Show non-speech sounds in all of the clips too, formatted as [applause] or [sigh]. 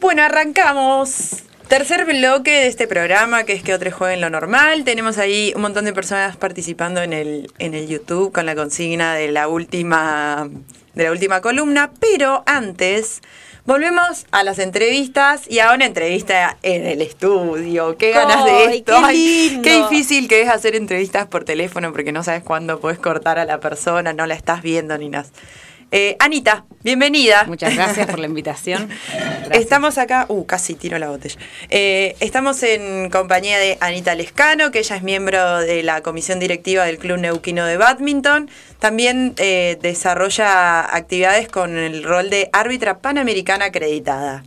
Bueno, arrancamos. Tercer bloque de este programa, que es que otros jueguen lo normal. Tenemos ahí un montón de personas participando en el, en el YouTube con la consigna de la última, de la última columna. Pero antes, volvemos a las entrevistas y a una entrevista en el estudio. Qué ganas de esto. qué Ay, qué difícil que es hacer entrevistas por teléfono porque no sabes cuándo puedes cortar a la persona, no la estás viendo ni nada. Eh, Anita, bienvenida. Muchas gracias por la invitación. Gracias. [laughs] Estamos acá, uh, casi tiro la botella. Eh, estamos en compañía de Anita Lescano, que ella es miembro de la comisión directiva del Club Neuquino de Badminton. También eh, desarrolla actividades con el rol de árbitra panamericana acreditada.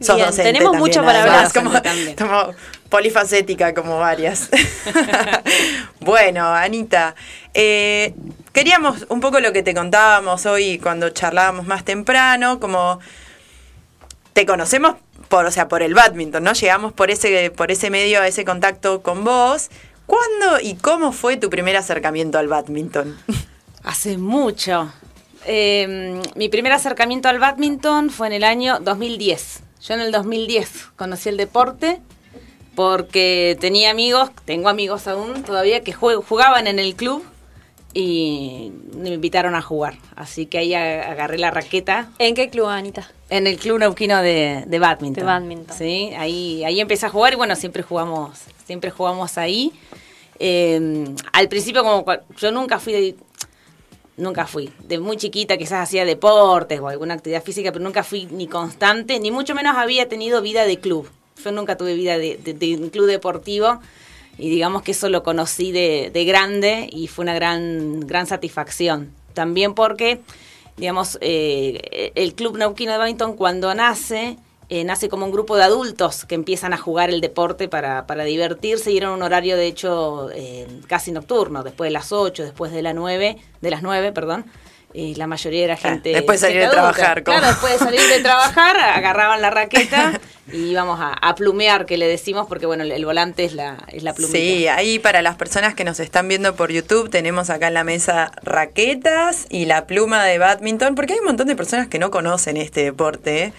Sos Bien, docente tenemos también, mucho para hablar. Como, como polifacética, como varias. [laughs] [laughs] bueno, Anita, queríamos un poco lo que te contábamos hoy cuando charlábamos más temprano, como te conocemos por, o sea, por el badminton, ¿no? Llegamos por ese, por ese medio a ese contacto con vos. ¿Cuándo y cómo fue tu primer acercamiento al badminton? [laughs] Hace mucho. Eh, mi primer acercamiento al badminton fue en el año 2010. Yo en el 2010 conocí el deporte porque tenía amigos, tengo amigos aún todavía, que jugaban en el club y me invitaron a jugar. Así que ahí agarré la raqueta ¿En qué club, Anita? en el club neuquino de, de badminton. De badminton. Sí, ahí, ahí empecé a jugar y bueno, siempre jugamos, siempre jugamos ahí. Eh, al principio como yo nunca fui de, nunca fui. De muy chiquita quizás hacía deportes o alguna actividad física, pero nunca fui ni constante, ni mucho menos había tenido vida de club. Yo nunca tuve vida de, de- de un club deportivo y digamos que eso lo conocí de, de grande y fue una gran, gran satisfacción. También porque, digamos, eh, el Club Neuquino de Badminton cuando nace, eh, nace como un grupo de adultos que empiezan a jugar el deporte para, para divertirse y era un horario de hecho eh, casi nocturno, después de las 8, después de las 9, de las 9, perdón. La mayoría era gente. después de salir de trabajar, como- Claro, después de salir de trabajar, agarraban la raqueta [laughs] y íbamos a, plumear, que le decimos, porque bueno, el, el volante es la, es la plumita. Sí, ahí para las personas que nos están viendo por YouTube tenemos acá en la mesa raquetas y la pluma de badminton, porque hay un montón de personas que no conocen este deporte. ¿eh?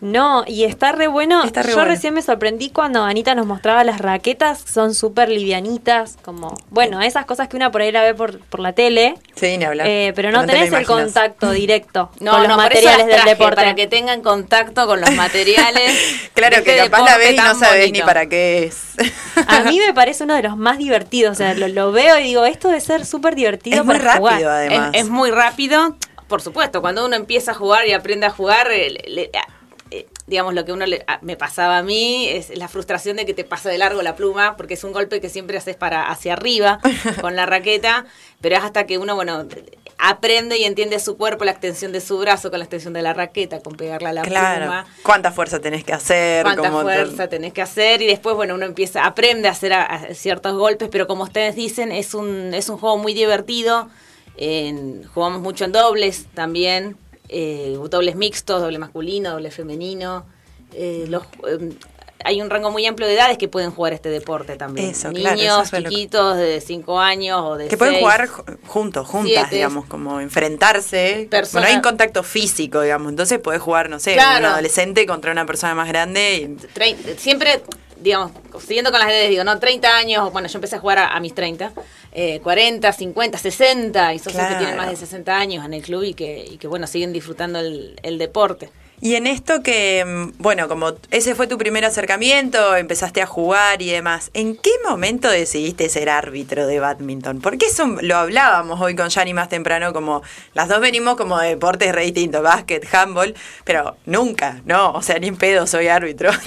No, y está re bueno. Está re Yo bueno. recién me sorprendí cuando Anita nos mostraba las raquetas, son súper livianitas, como, bueno, esas cosas que una por ahí la ve por, por la tele, Sí, ni hablar. eh, pero no tenés el contacto directo [laughs] No, con los no, materiales del deporte. Para que tengan contacto con los materiales. [laughs] Claro de que este capaz la ves y no tan sabes ni para qué es. [laughs] A mí me parece uno de los más divertidos, o sea, lo, lo veo y digo, esto debe ser súper divertido Es muy para jugar. rápido, además. Es, es muy rápido. Por supuesto, cuando uno empieza a jugar y aprende a jugar, eh, le- le- digamos, lo que uno le- a- me pasaba a mí es la frustración de que te pasa de largo la pluma, porque es un golpe que siempre haces para hacia arriba [laughs] con la raqueta, pero es hasta que uno, bueno, aprende y entiende su cuerpo, la extensión de su brazo con la extensión de la raqueta, con pegarla a la claro. pluma. ¿Cuánta fuerza tenés que hacer? cuánta te- fuerza tenés que hacer y después bueno uno empieza aprende a hacer a- a ciertos golpes pero como ustedes dicen es un es un juego muy divertido En- jugamos mucho en dobles también eh, dobles mixtos doble masculino doble femenino eh, los eh, hay un rango muy amplio de edades que pueden jugar este deporte también. Eso, claro, Niños eso que- chiquitos de 5 años o de Que pueden jugar ju- juntos, juntas, siete. digamos, como enfrentarse. Persona- Bueno, hay un contacto físico, digamos. Entonces puedes jugar, no sé, Claro. un adolescente contra una persona más grande. Y, Trein- siempre, digamos, siguiendo con las edades, digo, ¿no? 30 años, bueno, yo empecé a jugar a, a mis 30, eh, 40, 50, 60, y socios Claro. que tienen más de 60 años en el club y que, y que bueno, siguen disfrutando el, el deporte. Y en esto que, mm, bueno, como ese fue tu primer acercamiento, empezaste a jugar y demás, ¿en qué momento decidiste ser árbitro de badminton? Porque eso lo hablábamos hoy con Yanni más temprano, como las dos venimos como de deportes re distintos, básquet, handball, pero nunca, no, o sea, ni en pedo soy árbitro. [laughs]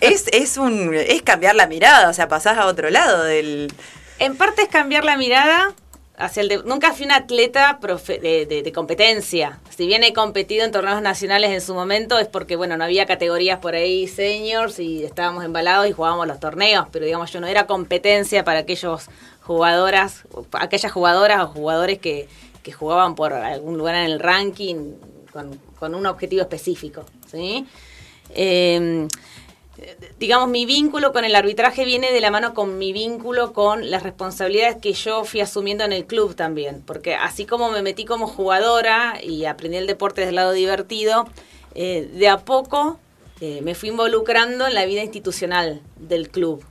Es, es, un, es cambiar la mirada, o sea, pasás a otro lado del... En parte es cambiar la mirada hacia el... Nunca fui una atleta de competencia. Si bien he competido en torneos nacionales en su momento, es porque, bueno, no había categorías por ahí seniors y estábamos embalados y jugábamos los torneos, pero digamos, yo no era competencia para aquellos jugadoras, aquellas jugadoras o jugadores que, que jugaban por algún lugar en el ranking con, con un objetivo específico, ¿sí? Eh, digamos, mi vínculo con el arbitraje viene de la mano con mi vínculo con las responsabilidades que yo fui asumiendo en el club también, porque así como me metí como jugadora y aprendí el deporte desde el lado divertido, eh, de a poco eh, me fui involucrando en la vida institucional del club.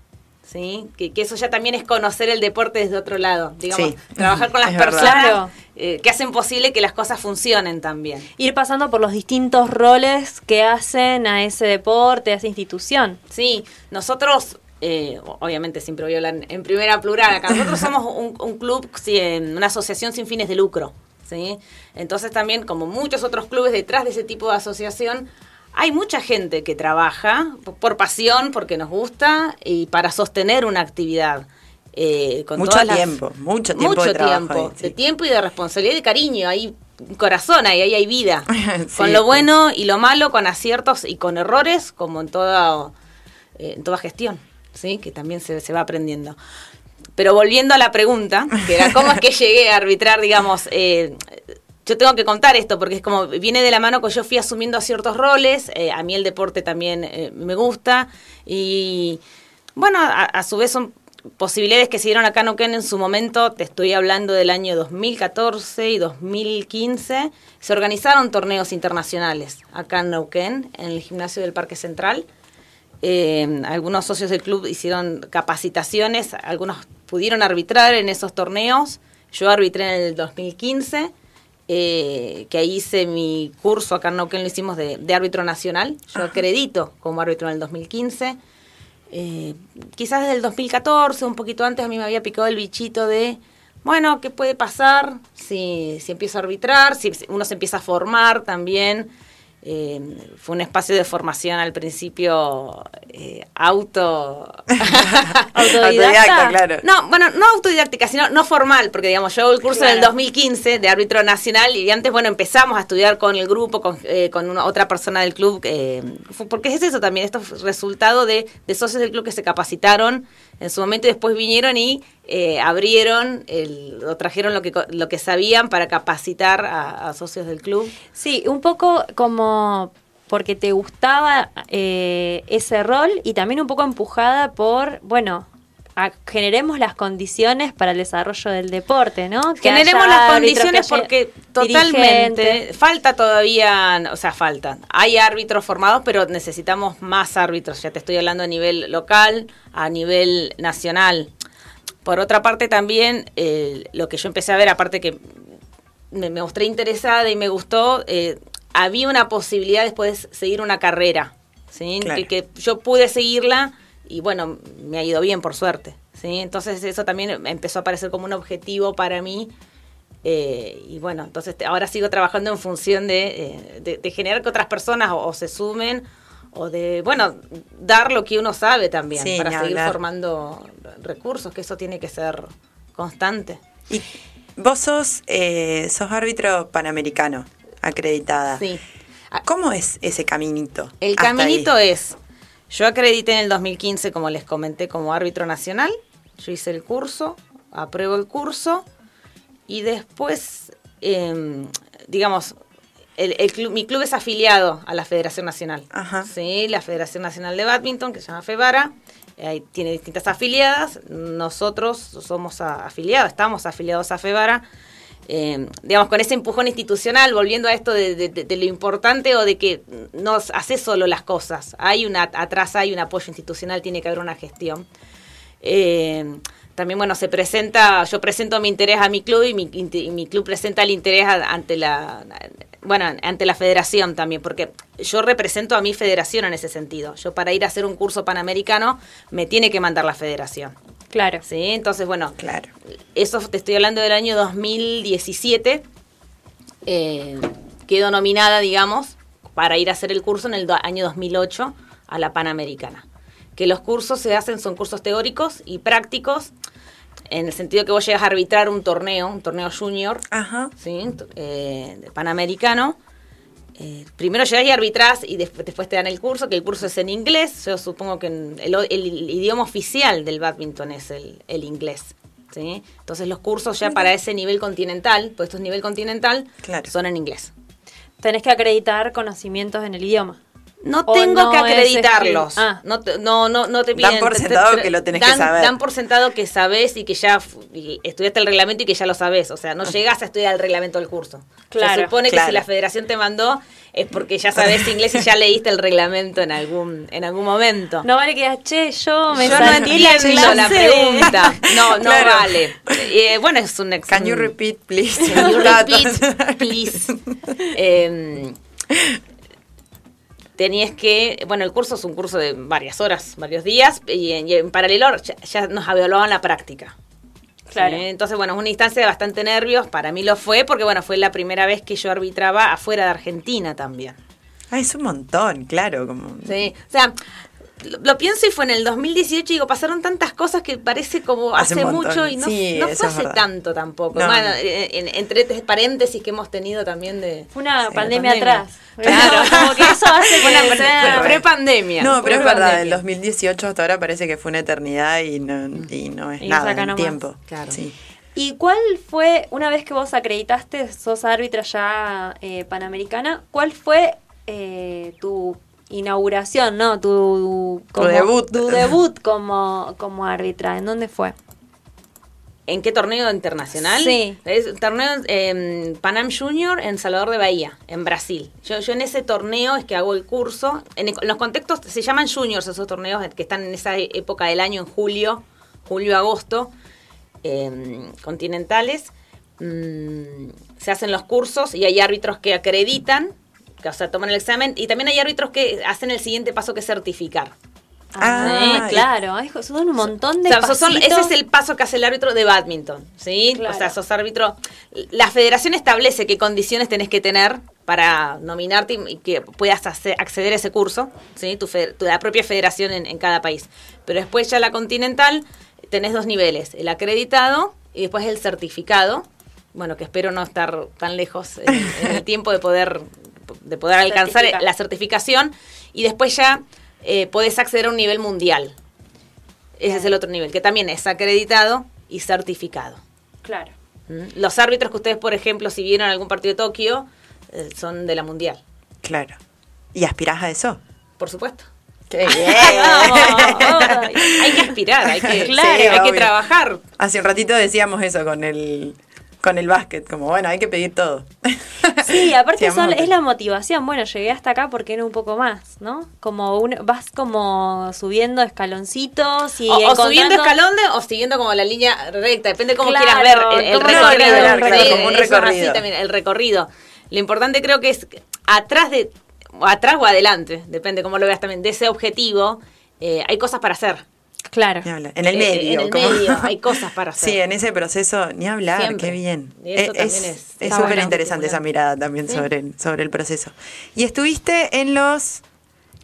¿Sí? Que, que eso ya también es conocer el deporte desde otro lado, digamos, Sí. trabajar con las personas eh, que hacen posible que las cosas funcionen también. Ir pasando por los distintos roles que hacen a ese deporte, a esa institución. Sí, nosotros, eh, obviamente siempre voy a hablar en primera plural acá, nosotros somos [laughs] un, un club, una asociación sin fines de lucro, ¿sí? Entonces también, como muchos otros clubes detrás de ese tipo de asociación, hay mucha gente que trabaja por, pasión, porque nos gusta y para sostener una actividad. eh, con Mucho todas las- tiempo, mucho tiempo mucho de trabajo tiempo, sí. de tiempo y de responsabilidad y de cariño. Hay corazón ahí, ahí hay vida. [laughs] Sí, con lo bueno y lo malo, con aciertos y con errores, como en toda, eh, en toda gestión, ¿sí? que también se, se va aprendiendo. Pero volviendo a la pregunta, que era cómo es que [laughs] llegué a arbitrar, digamos, eh, yo tengo que contar esto porque es como viene de la mano que yo fui asumiendo ciertos roles, eh, a mí el deporte también eh, me gusta y bueno, a, su vez son posibilidades que se dieron acá en Neuquén en su momento, te estoy hablando del año 2014 y 2015, se organizaron torneos internacionales acá en Neuquén, en el gimnasio del Parque Central. Eh, algunos socios del club hicieron capacitaciones, algunos pudieron arbitrar en esos torneos. Yo arbitré en el 2015, eh, que ahí hice mi curso acá en Neuquén, lo hicimos de, de árbitro nacional. Yo acredito como árbitro en el 2015. Eh, quizás desde el 2014, un poquito antes, a mí me había picado el bichito de, bueno, ¿qué puede pasar si, si empiezo a arbitrar? Si uno se empieza a formar también. Eh, fue un espacio de formación al principio eh, auto... [laughs] Autodidacta. claro. No, bueno, no autodidáctica, sino no formal, porque digamos, yo el curso en el Claro. 2015 de árbitro nacional y antes, bueno, empezamos a estudiar con el grupo, con, eh, con una, otra persona del club, eh, porque es eso también, esto fue resultado de, de socios del club que se capacitaron en su momento después vinieron y eh, abrieron, el, o trajeron lo que, lo que sabían para capacitar a, a socios del club. Sí, un poco como porque te gustaba eh, ese rol y también un poco empujada por, bueno, a- generemos las condiciones para el desarrollo del deporte, ¿no? Que Generemos las condiciones porque totalmente falta todavía, o sea, faltan. Hay árbitros formados, pero necesitamos más árbitros. Ya te estoy hablando a nivel local, a nivel nacional. Por otra parte, también eh, lo que yo empecé a ver, aparte que me, me mostré interesada y me gustó, eh, había una posibilidad después de seguir una carrera, ¿sí? Claro. Que, que yo pude seguirla y bueno, me ha ido bien por suerte, ¿sí? Entonces eso también empezó a parecer como un objetivo para mí eh, y bueno, entonces ahora sigo trabajando en función de, eh, de, de generar que otras personas o, o se sumen o de, bueno, dar lo que uno sabe también Sí, para seguir hablar. formando recursos, que eso tiene que ser constante. Y vos sos, eh, sos árbitro panamericano, acreditada. Sí. ¿Cómo es ese caminito? El caminito ahí? es, yo acredité en el 2015, como les comenté, como árbitro nacional, yo hice el curso, apruebo el curso y después, eh, digamos, el, el club- mi club es afiliado a la Federación Nacional. Ajá. Sí, la Federación Nacional de Badminton, que se llama FEBARA, tiene distintas afiliadas, nosotros somos a- afiliados, estamos afiliados a FEBARA. Eh, digamos, con ese empujón institucional, volviendo a esto de, lo importante o de que no hace solo las cosas. Hay una, atrás hay un apoyo institucional, tiene que haber una gestión. Eh, también, bueno, se presenta, yo presento mi interés a mi club y mi, y mi club presenta el interés ante la, bueno, ante la federación también, porque yo represento a mi federación en ese sentido. Yo para ir a hacer un curso panamericano me tiene que mandar la federación. Claro. ¿Sí? Entonces, bueno, Claro. eso te estoy hablando del año 2017. Eh, quedo nominada, digamos, para ir a hacer el curso en el año 2008 a la Panamericana. Que los cursos se hacen, son cursos teóricos y prácticos, en el sentido que vos llegas a arbitrar un torneo, un torneo junior, Ajá. ¿sí? eh, de Panamericano. Eh, primero llegas y arbitrás y después, después te dan el curso, que el curso es en inglés. Yo supongo que en- el, el idioma oficial del badminton es el, el inglés. ¿sí? Entonces los cursos ya para ese nivel continental, pues esto es nivel continental, Claro. son en inglés. Tenés que acreditar conocimientos en el idioma. No ¿O tengo no que acreditarlos. ah. No, te- no, no, no te Dan piden. por te- sentado te- que lo tenés que dan- saber. Dan por sentado que sabes y que ya y estudiaste el reglamento y que ya lo sabes. O sea, no llegas a estudiar el reglamento del curso. Claro, Se supone que si la federación te mandó es porque ya sabes [laughs] inglés y ya leíste el reglamento en algún, en algún momento. No vale que digas, che, yo me Yo no entiendo la clase". pregunta. No, no Claro. vale. Eh, bueno, es un ex- Can you repeat, please? Can you repeat, please? Eh, [laughs] tenías que, bueno, el curso es un curso de varias horas, varios días, y en, y en paralelo ya, ya nos evaluaban la práctica. Claro. ¿sí? Entonces, bueno, es una instancia de bastante nervios, para mí lo fue, porque bueno, fue la primera vez que yo arbitraba afuera de Argentina también. Ah, es un montón, claro. Como... Sí, o sea, lo, lo pienso y fue en el 2018 y digo, pasaron tantas cosas que parece como Hace mucho y no, Sí, no fue hace verdad. tanto tampoco. No. Bueno, en- en- entre tres paréntesis que hemos tenido también de... Fue una Sí, pandemia, pandemia. atrás. [laughs] Claro. como que eso hace una que [laughs] pre- sea- pre- pre-pandemia. No, pero es verdad, el 2018 hasta ahora parece que fue una eternidad y no, y no es Y nada en tiempo. Claro. Sí. ¿Y cuál fue, una vez que vos acreditaste, sos árbitra ya eh, panamericana, cuál fue eh, tu inauguración, no? Tu, como- debut. Tu debut como, como árbitra. ¿En dónde fue? ¿En qué torneo internacional? Sí. Es un torneo Panam Junior en Salvador de Bahía, en Brasil. Yo, yo en ese torneo es que hago el curso. En, el- en los contextos se llaman juniors esos torneos que están en esa época del año, en julio, julio-agosto, eh, continentales. Mm, se hacen los cursos y hay árbitros que acreditan, que, o sea, toman el examen, y también hay árbitros que hacen el siguiente paso que es certificar. Ah, sí, claro. Ay, son un montón de O sea, sos- son- ese es el paso que hace el árbitro de badminton, ¿sí? Claro. O sea, sos árbitro. La federación establece qué condiciones tenés que tener para nominarte y, que puedas acceder a ese curso, ¿sí? Tu, la propia federación en, en cada país. Pero después ya la continental tenés dos niveles, el acreditado y después el certificado. Bueno, que espero no estar tan lejos en, en el tiempo de poder de poder alcanzar la certificación y después ya eh, podés acceder a un nivel mundial. Ese es el otro nivel, que también es acreditado y certificado. Claro. ¿Mm? Los árbitros que ustedes, por ejemplo, si vieron algún partido de Tokio, eh, son de la Mundial, Claro. ¿Y aspirás a eso? por supuesto. ¡Qué [laughs] Ay, hay que aspirar, hay que, Claro, hay que trabajar. Hace un ratito decíamos eso con el con el básquet, como bueno, hay que pedir todo. Sí, [laughs] aparte son, es la motivación. Bueno, llegué hasta acá porque no un poco más, ¿no? Como un, vas como subiendo escaloncitos y O, o subiendo escalón de- o siguiendo como la línea recta, depende cómo Claro, quieras ver el, recorrido. quieras ver el recorrido. Como un eso es recorrido. así también, el recorrido. Lo importante creo que es atrás de, o atrás o adelante, depende cómo lo veas también, de ese objetivo, eh, hay cosas para hacer. Claro. Ni hablar. En el Eh, medio. en el como- medio [laughs] hay cosas para hacer. Sí, en ese proceso, ni hablar, Siempre. qué bien. Y eso Eh, también es- es súper bueno, interesante esa mirada también Sí. sobre, el, sobre el proceso. Y estuviste en los...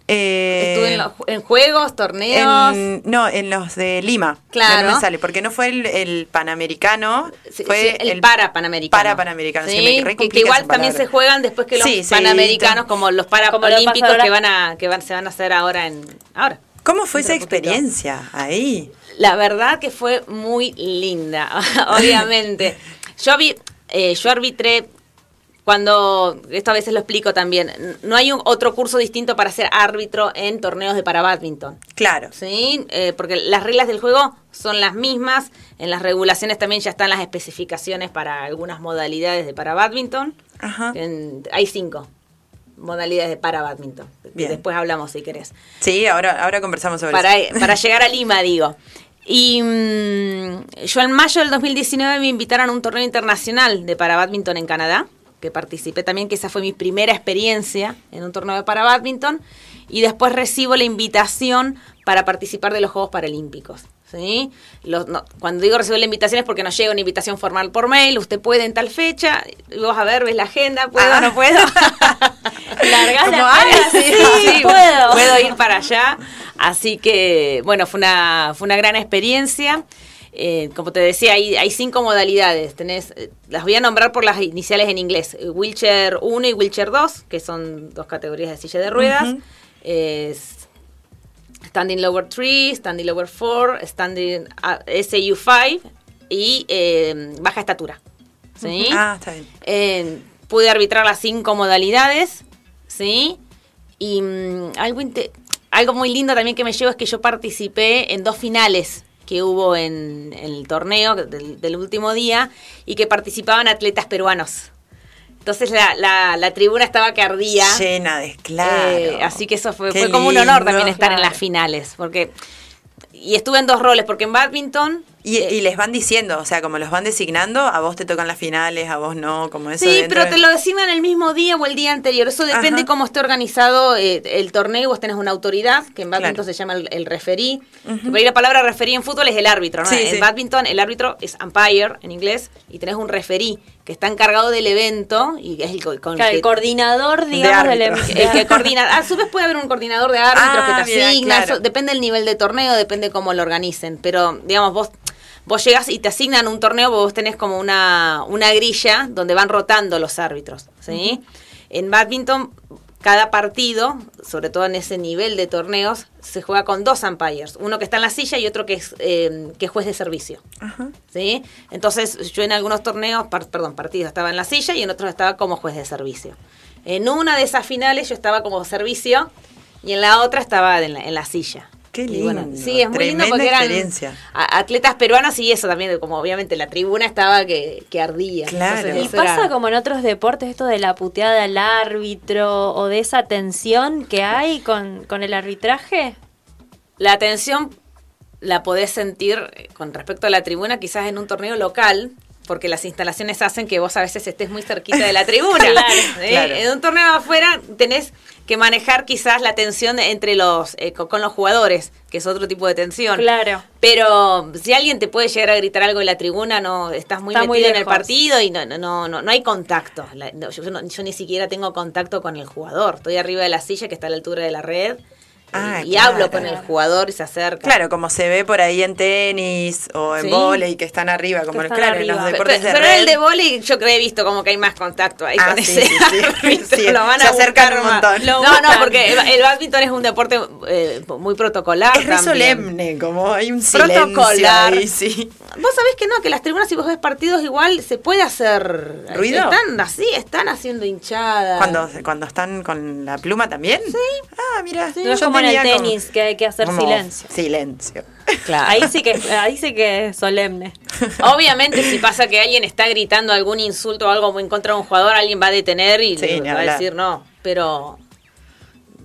eh, Estuve en, los- en juegos, torneos. en- no, en los de Lima. Claro. No me sale, porque no fue el, el panamericano, Sí, fue sí, el, para panamericano. Para panamericano, sí, Sí, me re que, que igual también palabra. se juegan después que los panamericanos, to- como los ahora. que van a que van se van a hacer ahora en ahora. ¿Cómo fue esa poquito. experiencia ahí? La verdad que fue muy linda, [laughs] obviamente. Yo vi, eh, yo arbitré cuando, esto a veces lo explico también, no hay un otro curso distinto para ser árbitro en torneos de para badminton. Claro. ¿sí? Eh, porque las reglas del juego son las mismas, en las regulaciones también ya están las especificaciones para algunas modalidades de para badminton. Ajá. En- hay cinco modalidades de para badminton. Bien. Después hablamos si querés. Sí, ahora, ahora conversamos sobre Para, eso. para [laughs] llegar a Lima, digo. Y mm, yo en mayo del 2019 me invitaron a un torneo internacional de para badminton en Canadá, que participé también, que esa fue mi primera experiencia en un torneo de para badminton. Y después recibo la invitación para participar de los Juegos Paralímpicos. ¿Sí? Los- no, cuando digo recibo la invitación es porque nos llega una invitación formal por mail, usted puede en tal fecha, vos a ver, ves la agenda, ¿puedo o Ah. no puedo? [laughs] Largás Como, la pala, sí, sí, puedo. puedo ir para allá. Así que, bueno, fue una, fue una gran experiencia. Eh, como te decía, hay, hay cinco modalidades. Tenés, eh, las voy a nombrar por las iniciales en inglés. Wheelchair 1 y Wheelchair 2, que son dos categorías de silla de ruedas. Es Standing Lower 3, Standing Lower 4, Standing ah, SAU 5 y eh, baja estatura. ¿Sí? Ah, está bien. Eh, pude arbitrar las cinco modalidades, ¿sí? Y mm, algo, algo muy lindo también que me llevo es que yo participé en dos finales que hubo en, en el torneo del, del último día y que participaban atletas peruanos. Entonces la, la, la tribuna estaba que ardía. Llena de claro. Eh, así que eso fue, Qué fue como un honor también estar en las finales. Porque, y estuve en dos roles, porque en badminton Y, y les van diciendo, o sea, como los van designando, a vos te tocan las finales, a vos no, como eso. Sí, pero de- te lo designan el mismo día o el día anterior. Eso depende Ajá. cómo esté organizado eh, el torneo. Vos tenés una autoridad, que en badminton Claro. se llama el, el referí. Por ahí la palabra referí en fútbol es el árbitro, ¿no? Sí, en sí. badminton el árbitro es umpire en inglés y tenés un referí que está encargado del evento y es el, co- con Claro, que- el coordinador, digamos, del el que coordina. A su vez puede haber un coordinador de árbitros Ah, que te mira, asigna. claro. eso depende del nivel de torneo, depende cómo lo organicen. Pero, digamos, vos, vos llegas y te asignan un torneo, vos tenés como una, una grilla donde van rotando los árbitros. ¿sí? En badminton, cada partido, sobre todo en ese nivel de torneos, se juega con dos umpires. Uno que está en la silla y otro que es, eh, que es juez de servicio. Ajá. ¿sí? Entonces yo en algunos torneos, par- perdón, partidos estaba en la silla y en otros estaba como juez de servicio. En una de esas finales yo estaba como servicio y en la otra estaba en la, en la silla. Qué bueno, lindo, sí, es muy lindo tremenda porque eran atletas peruanos y eso también, como obviamente la tribuna estaba que, que ardía. Claro. Y pasa era- como en otros deportes esto de la puteada al árbitro o de esa tensión que hay con, con el arbitraje. La tensión la podés sentir eh, con respecto a la tribuna quizás en un torneo local, porque las instalaciones hacen que vos a veces estés muy cerquita de la tribuna. [laughs] Claro. En un torneo afuera tenés que manejar quizás la tensión entre los eh, co- con los jugadores, que es otro tipo de tensión. Claro. Pero si alguien te puede llegar a gritar algo en la tribuna, no estás muy Está muy metido en el partido y no, no, no, no, no hay contacto. La- no, yo, no- yo ni siquiera tengo contacto con el jugador. Estoy arriba de la silla que está a la altura de la red. Ah, y claro. hablo con el jugador y se acerca. Claro, como se ve por ahí en tenis o en Sí. vóley que están arriba, como están claro, en los deportes pe- de pero red. el de vóley yo creo que he visto como que hay más contacto ahí Ah, con sí, ese sí, sí. árbitro, [laughs] Sí, [laughs] lo van se a acercan un montón. Lo No, no, porque el, el badminton es un deporte eh, muy protocolar Es re solemne, como hay un silencio Protocolar. ahí, sí. Vos sabés que no, que las tribunas si vos ves partidos igual se puede hacer ¿Ruido? Están así, están haciendo hinchadas. Cuando, cuando están con la pluma también. Sí. Ah, mira. No es como en el tenis, que hay que hacer silencio. Silencio. Claro. Ahí sí que ahí sí que es solemne. [laughs] Obviamente, si pasa que alguien está gritando algún insulto o algo en contra de un jugador, alguien va a detener y Sí, le ni va a decir no. Pero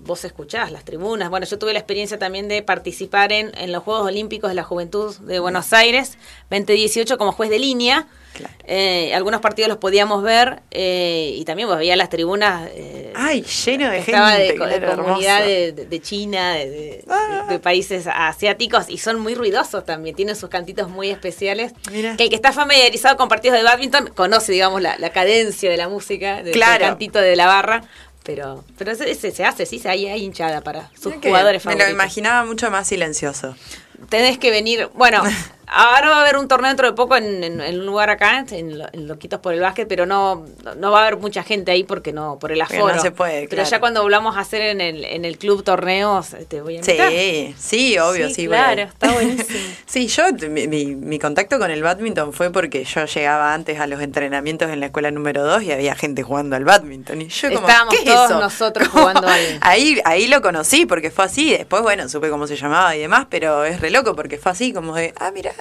vos escuchás las tribunas. Bueno, yo tuve la experiencia también de participar en, en los Juegos Olímpicos de la Juventud de Buenos Aires 2018 como juez de línea. Claro. Eh, algunos partidos los podíamos ver eh, y también vos veías las tribunas. eh, Ay, lleno de estaba gente. de, co- de comunidad de, China, de, Ah. de- países asiáticos y son muy ruidosos también, tienen sus cantitos muy especiales. Mira. Que el que está familiarizado con partidos de badminton conoce, digamos, la, la cadencia de la música, del Claro. cantito de la barra. Pero, pero ese, ese se hace, sí, se hay, hay hinchada para sus jugadores Me favoritos. lo imaginaba mucho más silencioso. Tenés que venir, bueno, [laughs] ahora va a haber un torneo dentro de poco en, en- en un lugar acá, en, en Loquitos por el Básquet, pero no, no va a haber mucha gente ahí porque no, por el aforo. no se puede, Pero claro. ya cuando volvamos a hacer en el, en el club torneos, te voy a invitar. Sí, sí, obvio, sí. Sí, claro, está [laughs] buenísimo. Sí, yo, mi, mi- mi contacto con el badminton fue porque yo llegaba antes a los entrenamientos en la escuela número 2 y había gente jugando al badminton. Y yo como, Estábamos ¿qué es todos eso? nosotros [laughs] jugando al- Ahí, ahí lo conocí porque fue así. Después, bueno, supe cómo se llamaba y demás, pero es re loco porque fue así, como de, ah, mira.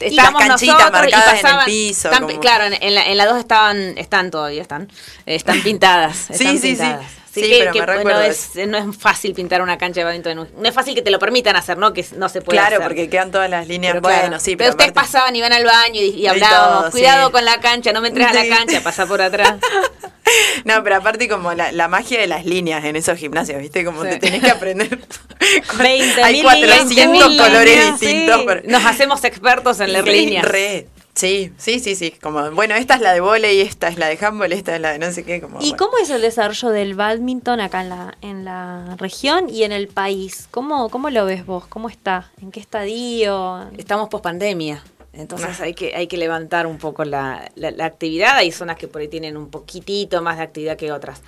Estábamos las canchitas nosotros y marcadas en el pasaban- piso. están- como- Claro, en, la, en la dos estaban, están todavía, están, eh, están [laughs] pintadas. Sí, están sí, sí. pintadas. Así Sí, que, pero que, me bueno, es, no es fácil pintar una cancha de badminton. No es fácil que te lo permitan hacer, ¿no? Que no se puede Claro, hacer. porque quedan todas las líneas. Pero bueno, claro. sí, pero pero. ustedes pasaban, iban al baño y, y Y hablábamos, todo, cuidado sí. con la cancha, no me entres a la Sí. cancha, pasa por atrás. [laughs] [laughs] No, pero aparte como la, la magia de las líneas en esos gimnasios, ¿viste? Como Sí. te tenés que aprender. 20.000 [laughs] Hay líneas, 400 20.000 colores líneas, distintos. sí. pero- Nos hacemos expertos en leer Sí, líneas. re. Sí, sí, sí, sí. Como, bueno, esta es la de volei, esta es la de handball, esta es la de no sé qué. Como, ¿Y bueno. cómo es el desarrollo del badminton acá en la, en la región y en el país? ¿Cómo, ¿Cómo lo ves vos? ¿Cómo está? ¿En qué estadio? Estamos post pandemia. Entonces Ah. hay que, hay que levantar un poco la, la- la actividad. Hay zonas que por ahí tienen un poquitito más de actividad que otras.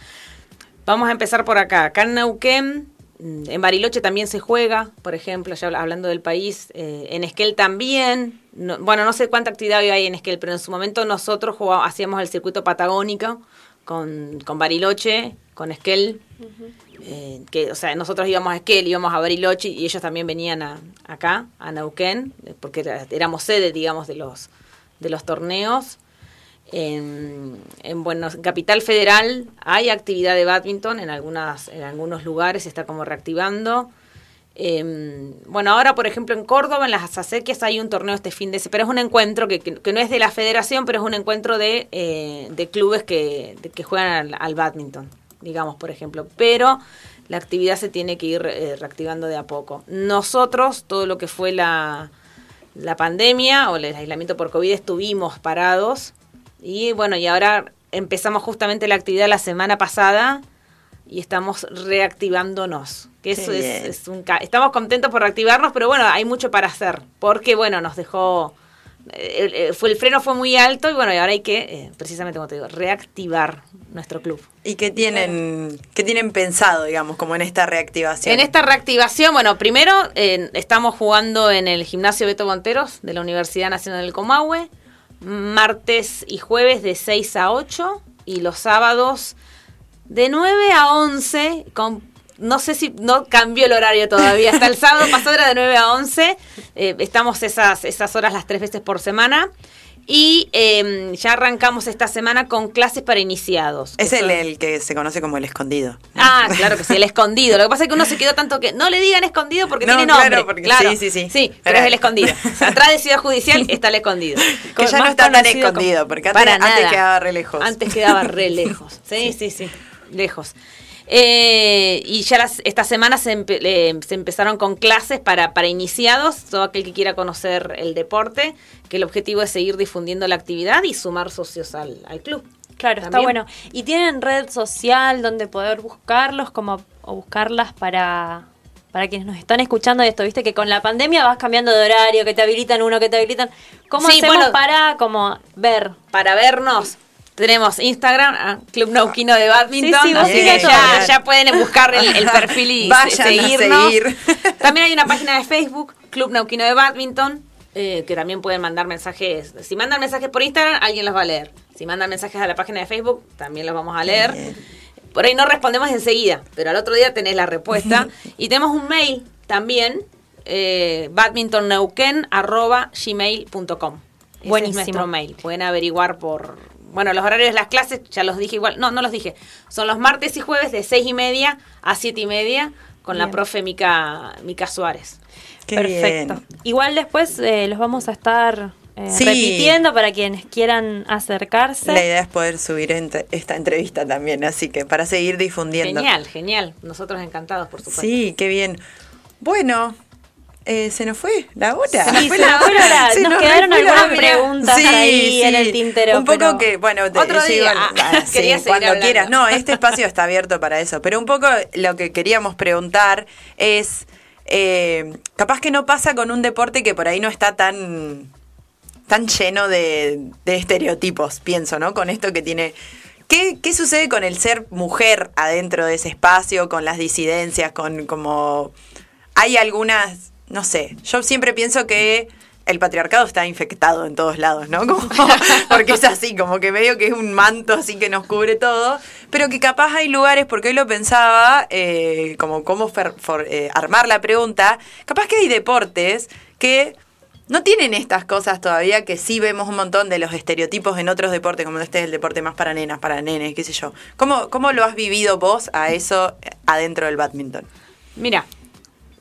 Vamos a empezar por acá. Acá en Neuquén, mm, en Bariloche también se juega, por ejemplo, ya habla- hablando del país. eh, en Esquel también. No- bueno, no sé cuánta actividad hoy hay en Esquel, pero en su momento nosotros hacíamos el circuito patagónico con, con Bariloche, con Esquel. eh, que, o sea, nosotros íbamos a Esquel, íbamos a Bariloche y ellos también venían a, acá, a Neuquén, eh, porque era- éramos sede, digamos, de los, de los torneos. En, en Buenos, Capital Federal hay actividad de badminton en algunas en algunos lugares se está como reactivando Eh, bueno ahora por ejemplo en Córdoba en las acequias hay un torneo este fin de semana pero es un encuentro que, que- que no es de la federación pero es un encuentro de, eh, de clubes que, de- que juegan al, al badminton digamos por ejemplo. Pero la actividad se tiene que ir eh, reactivando de a poco. Nosotros todo lo que fue la la pandemia o el aislamiento por COVID estuvimos parados. Y bueno, y ahora empezamos justamente la actividad la semana pasada y estamos reactivándonos. Que eso es, es un ca- estamos contentos por reactivarnos, pero bueno, hay mucho para hacer, porque bueno, nos dejó eh, el- el- fue el freno fue muy alto y bueno, y ahora hay que eh, precisamente como te digo, reactivar nuestro club. ¿Y qué tienen, qué tienen pensado, digamos, como en esta reactivación? En esta reactivación, bueno, primero eh, estamos jugando en el gimnasio Beto Monteros de la Universidad Nacional del Comahue, martes y jueves de 6 a 8 y los sábados de 9 a 11 con no sé si no cambió el horario todavía. Hasta el sábado pasado era de 9 a 11. Eh, estamos esas, esas horas las tres veces por semana. Y eh, ya arrancamos esta semana con clases para iniciados. Es el, el que se conoce como el escondido. Ah, claro que sí, el escondido. Lo que pasa es que uno se quedó tanto que no le digan escondido porque No, tiene nombre. claro, porque- claro. sí, sí, sí. Sí, pero es el escondido. Atrás de Ciudad Judicial está el escondido. [laughs] Que ya no está tan escondido, como- porque antes- antes quedaba re lejos. Antes quedaba re [laughs] lejos. Sí, sí, sí, lejos. Eh, y ya las, esta semana se, empe- eh, se empezaron con clases para, para iniciados, todo aquel que quiera conocer el deporte, que el objetivo es seguir difundiendo la actividad y sumar socios al, al club. Claro, está bueno. ¿Y tienen red social donde poder buscarlos como o buscarlas para para quienes nos están escuchando de esto, viste que con la pandemia vas cambiando de horario, que te habilitan uno, que te habilitan. ¿Cómo Sí, hacemos bueno. para como ver? para vernos. Tenemos Instagram, ah, Club Nauquino de Badminton, Sí, sí, todo. ya, ya pueden buscar el, el perfil y Vayan a seguirnos. seguir. También hay una página de Facebook, Club Nauquino de Badminton, eh, que también pueden mandar mensajes. Si mandan mensajes por Instagram, alguien los va a leer. Si mandan mensajes a la página de Facebook, también los vamos a leer. Bien. Por ahí no respondemos enseguida, pero al otro día tenés la respuesta. [laughs] y tenemos un mail también, eh, badmintonneuquen.gmail.com. Buenísimo. es nuestro mail. Pueden averiguar por... Bueno, los horarios de las clases, ya los dije igual. No, no los dije. Son los martes y jueves de seis y media a siete y media con la profe Mica, Mica Suárez. Qué Perfecto. bien. Igual después eh, los vamos a estar eh, Sí. repitiendo para quienes quieran acercarse. La idea es poder subir ent- esta entrevista también, así que para seguir difundiendo. Genial, genial. Nosotros encantados, por supuesto. Sí, qué bien. Bueno, eh, se nos fue la hora. Se nos fue la hora. Se Nos quedaron algunas hora. preguntas ahí en el tintero, Un poco pero- que, bueno, te- Otro sí, día. Ah, ah, [laughs] sí, cuando hablando. quieras. No, este espacio está abierto para eso. Pero un poco lo que queríamos preguntar es, eh, capaz que no pasa con un deporte que por ahí no está tan tan lleno de, de estereotipos, pienso, ¿no? Con esto que tiene... ¿Qué, ¿Qué sucede con el ser mujer adentro de ese espacio, con las disidencias, con como... Hay algunas, no sé, yo siempre pienso que el patriarcado está infectado en todos lados, ¿no? [laughs] Porque es así, como que medio que es un manto así que nos cubre todo, pero que capaz hay lugares, porque hoy lo pensaba, eh, como cómo eh, armar la pregunta, capaz que hay deportes que no tienen estas cosas todavía que sí vemos un montón de los estereotipos en otros deportes, como este es el deporte más para nenas, para nenes, qué sé yo. ¿Cómo, cómo lo has vivido vos a eso adentro del badminton? Mira,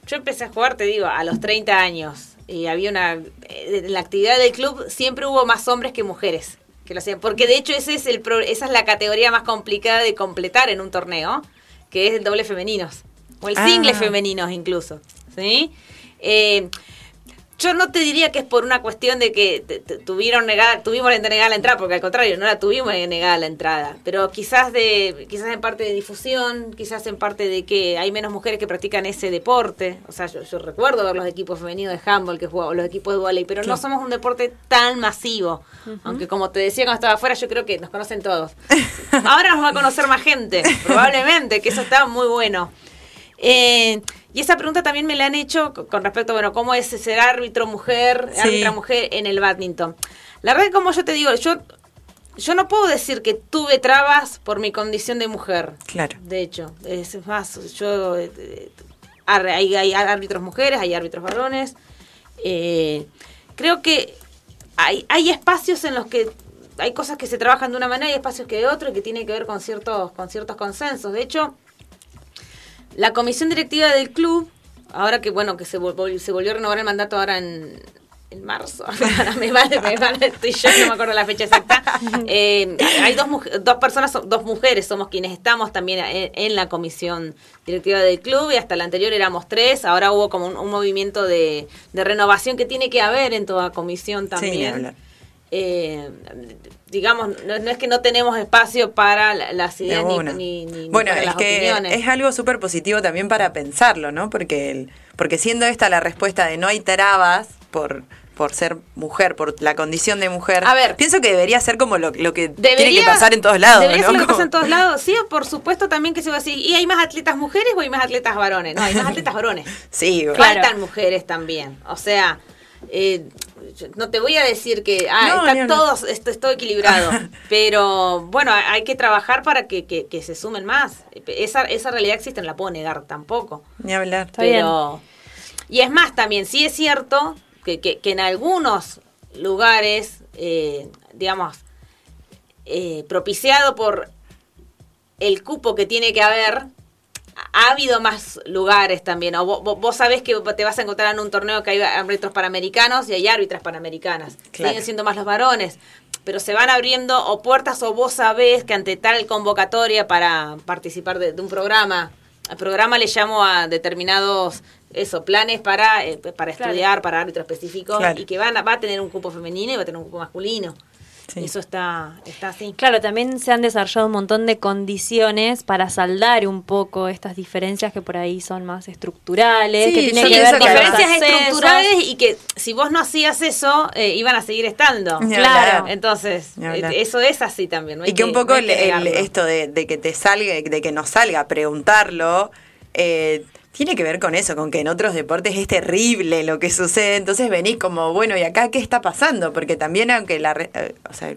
yo empecé a jugar, te digo, a los 30 años. Y había una. eh, En la actividad del club siempre hubo más hombres que mujeres que lo hacían. Porque de hecho ese es el pro- esa es la categoría más complicada de completar en un torneo, que es el doble femeninos. O el Ah. single femeninos incluso. ¿Sí? Eh, yo no te diría que es por una cuestión de que te- te- tuvieron negada, tuvimos negada la entrada, porque al contrario, no la tuvimos negada la entrada, pero quizás de, quizás en parte de difusión, quizás en parte de que hay menos mujeres que practican ese deporte. O sea, yo, yo recuerdo ver los equipos femeninos de handball que jugaban, los equipos de volley, pero no somos un deporte tan masivo. Aunque como te decía cuando estaba afuera, yo creo que nos conocen todos. Ahora nos va a conocer más gente, probablemente, que eso está muy bueno. Eh, y esa pregunta también me la han hecho co- con respecto, bueno, cómo es ser árbitro mujer, Sí. árbitra mujer en el badminton. La verdad como yo te digo, yo yo no puedo decir que tuve trabas por mi condición de mujer. Claro. De hecho, es más, yo eh, hay, hay árbitros mujeres, hay árbitros varones. Eh, creo que hay, hay espacios en los que hay cosas que se trabajan de una manera y espacios que de otra y que tiene que ver con ciertos, con ciertos consensos. De hecho, la comisión directiva del club, ahora que bueno, que se, vol- se volvió a renovar el mandato ahora en, en marzo, [laughs] me vale, me vale, estoy yo, no me acuerdo la fecha exacta. [laughs] Eh, hay dos, dos personas, so- dos mujeres, somos quienes estamos también en, en la comisión directiva del club y hasta la anterior éramos tres, ahora hubo como un, un movimiento de, de renovación que tiene que haber en toda comisión Sí, también hablar. eh, digamos, no, no es que no tenemos espacio para la- las De ideas ni, ni, ni- bueno, para es las que opiniones. es algo súper positivo también para pensarlo, ¿no? Porque, el- porque siendo esta la respuesta de no hay trabas por, por ser mujer, por la condición de mujer, A ver. pienso que debería ser como lo, lo que Debería- tiene que pasar en todos lados, Debería ¿no? ser lo que pasa en todos lados. Sí, por supuesto también que se va a decir, ¿y hay más atletas mujeres o hay más atletas varones? No, hay más atletas varones. [laughs] Sí, bueno. Claro. Faltan mujeres también. O sea, eh, no te voy a decir que ah, No, está todo, esto es todo equilibrado, [laughs] pero bueno, hay que trabajar para que, que- que se sumen más. Esa, esa realidad existe, no la puedo negar tampoco. Ni hablar. Está bien. pero y es más también sí es cierto que, que- que en algunos lugares eh, digamos eh, propiciado por el cupo que tiene que haber ha habido más lugares también. O vos, vos- sabés que te vas a encontrar en un torneo que hay árbitros panamericanos y hay árbitras panamericanas. Claro. Siguen siendo más los varones. Pero se van abriendo o puertas o vos sabés que ante tal convocatoria para participar de, de un programa, al programa le llamo a determinados eso, planes para, eh, para Claro. estudiar, para árbitros específicos, Claro. y que van a, va a tener un cupo femenino y va a tener un cupo masculino. Sí. Eso está, está así. Claro, también se han desarrollado un montón de condiciones para saldar un poco estas diferencias que por ahí son más estructurales, Sí, que tienen que ver con diferencias estructurales y que si vos no hacías eso, eh, iban a seguir estando. Ni Claro. hablar. Entonces, eh, eso es así también. no y que un poco no el- que el- negarlo. esto de, de que te salga, de que nos salga a preguntarlo, eh, tiene que ver con eso, con que en otros deportes es terrible lo que sucede. Entonces venís como, bueno, ¿y acá qué está pasando? Porque también, aunque la. eh, o sea,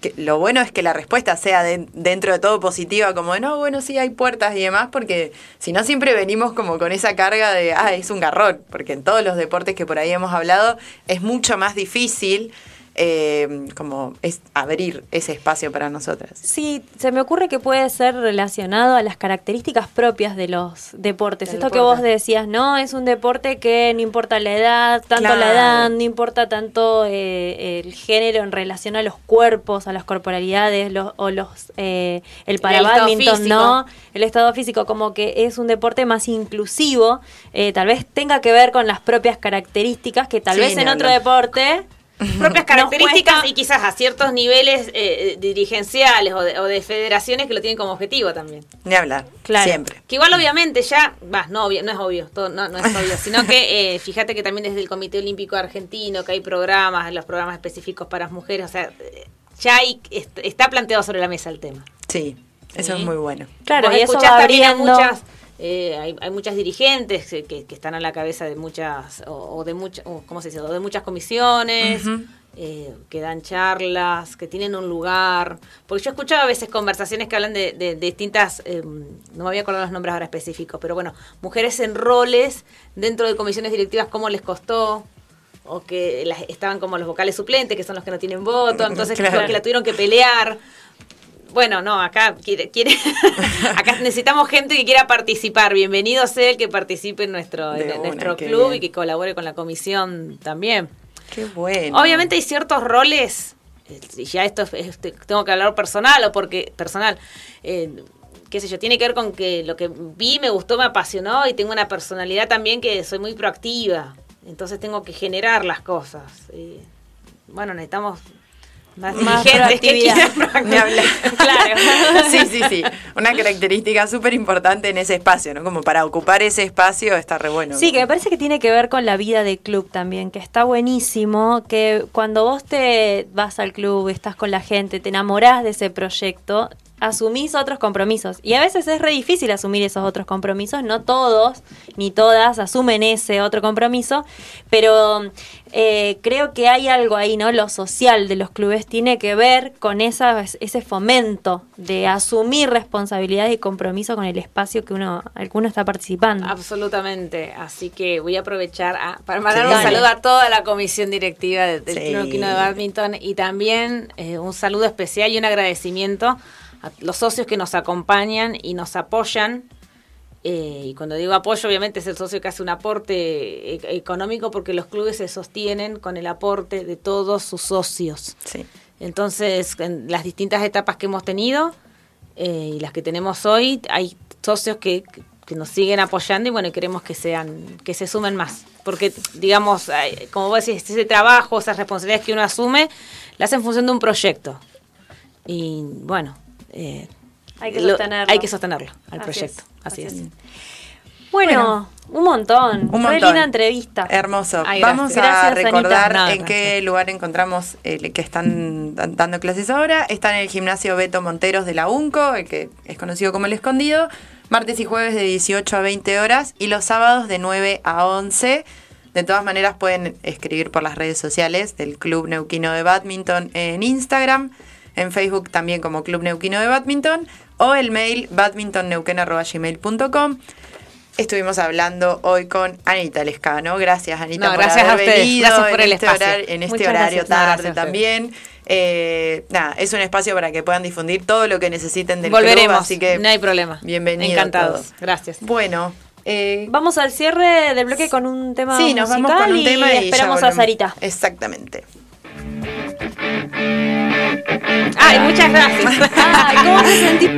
que lo bueno es que la respuesta sea de- dentro de todo positiva, como no, bueno, sí hay puertas y demás, porque si no siempre venimos como con esa carga de, ah, es un garrón, porque en todos los deportes que por ahí hemos hablado es mucho más difícil eh, como es abrir ese espacio para nosotras. Sí, se me ocurre que puede ser relacionado a las características propias de los deportes. Del Esto que vos decías, ¿no? Es un deporte que no importa la edad, tanto Claro. la edad, no importa tanto eh, el género en relación a los cuerpos, a las corporalidades, los, o los eh, el para estado badminton, físico. ¿no? El estado físico, como que es un deporte más inclusivo, eh, tal vez tenga que ver con las propias características que tal Sí, vez en otro deporte propias características cuesta- y quizás a ciertos niveles eh, dirigenciales o de, o de federaciones que lo tienen como objetivo también. Ni hablar, Claro. siempre. Que igual obviamente ya, va, no, obvio, no es obvio, todo, no, no es obvio, [laughs] sino que eh, fíjate que también desde el Comité Olímpico Argentino, que hay programas, los programas específicos para las mujeres, o sea, ya hay, est- está planteado sobre la mesa el tema. Sí, eso Sí. es muy bueno. Claro, y eso va también a abriendo... muchas, eh, hay, hay muchas dirigentes que, que- están a la cabeza de muchas, o, o de muchas, ¿cómo se dice? O de muchas comisiones, eh, que dan charlas, que tienen un lugar. Porque yo he escuchado a veces conversaciones que hablan de, de- de distintas, eh, no me voy a acordar los nombres ahora específicos, pero bueno, mujeres en roles dentro de comisiones directivas, cómo les costó. O que las- estaban como los vocales suplentes, que son los que no tienen voto, [laughs] entonces Claro. que la tuvieron que pelear. Bueno, no, acá quiere, quiere [laughs] acá necesitamos gente que quiera participar. Bienvenido sea el que participe en nuestro, en, nuestro club bien. y que colabore con la comisión también. Qué bueno. Obviamente hay ciertos roles, eh, y ya esto es- es- tengo que hablar personal o porque personal, eh, qué sé yo, tiene que ver con que lo que vi me gustó, me apasionó y tengo una personalidad también que soy muy proactiva, entonces tengo que generar las cosas. Y, bueno, necesitamos más, Más que proactividad. hablar. [laughs] Claro. [laughs] sí, sí, sí. Una característica súper importante en ese espacio, ¿no? Como para ocupar ese espacio está re bueno. Sí, que me parece que tiene que ver con la vida de club también, que está buenísimo, que cuando vos te vas al club, estás con la gente, te enamorás de ese proyecto, asumís otros compromisos. Y a veces es re difícil asumir esos otros compromisos. No todos ni todas asumen ese otro compromiso, pero eh, creo que hay algo ahí, ¿no? Lo social de los clubes tiene que ver con esa, ese fomento de asumir responsabilidades y compromiso con el espacio que uno, alguno está participando. Absolutamente. Así que voy a aprovechar para mandar un saludo a toda la comisión directiva del Club de Badminton y también eh, un saludo especial y un agradecimiento a los socios que nos acompañan y nos apoyan. Eh, y cuando digo apoyo, obviamente es el socio que hace un aporte e-, económico porque los clubes se sostienen con el aporte de todos sus socios. Entonces, en las distintas etapas que hemos tenido eh, y las que tenemos hoy, hay socios que, que, nos siguen apoyando y bueno, queremos que sean, que se sumen más. Porque, digamos, como vos decís, ese trabajo, esas responsabilidades que uno asume, las hace en función de un proyecto. Y bueno, eh, hay, que sostenerlo. hay que sostenerlo al proyecto. Así, es. Bueno, un montón. Un montón. linda entrevista. Hermoso. Vamos a recordar en qué lugar encontramos el que están dando clases ahora. Está en el gimnasio Beto Monteros de la UNCO, el que es conocido como El Escondido. Martes y jueves de 18 a 20 horas y los sábados de 9 a 11. De todas maneras pueden escribir por las redes sociales del Club Neuquino de Badminton en Instagram en Facebook también como Club Neuquino de Badminton o el mail badmintonneuquén.gmail.com. Estuvimos hablando hoy con Anita Lescano. Gracias, Anita, por gracias haber venido gracias por en, el este horario, en este horario tarde también. Eh, nada, es un espacio para que puedan difundir todo lo que necesiten del Volveremos, club, así que no hay problema. Bienvenidos. Encantados. Gracias. Bueno, eh, vamos al cierre del bloque con un tema sí, nos vamos con un tema y esperamos a Sarita. Exactamente. Ay, muchas gracias. Ay, ¿cómo se sentí?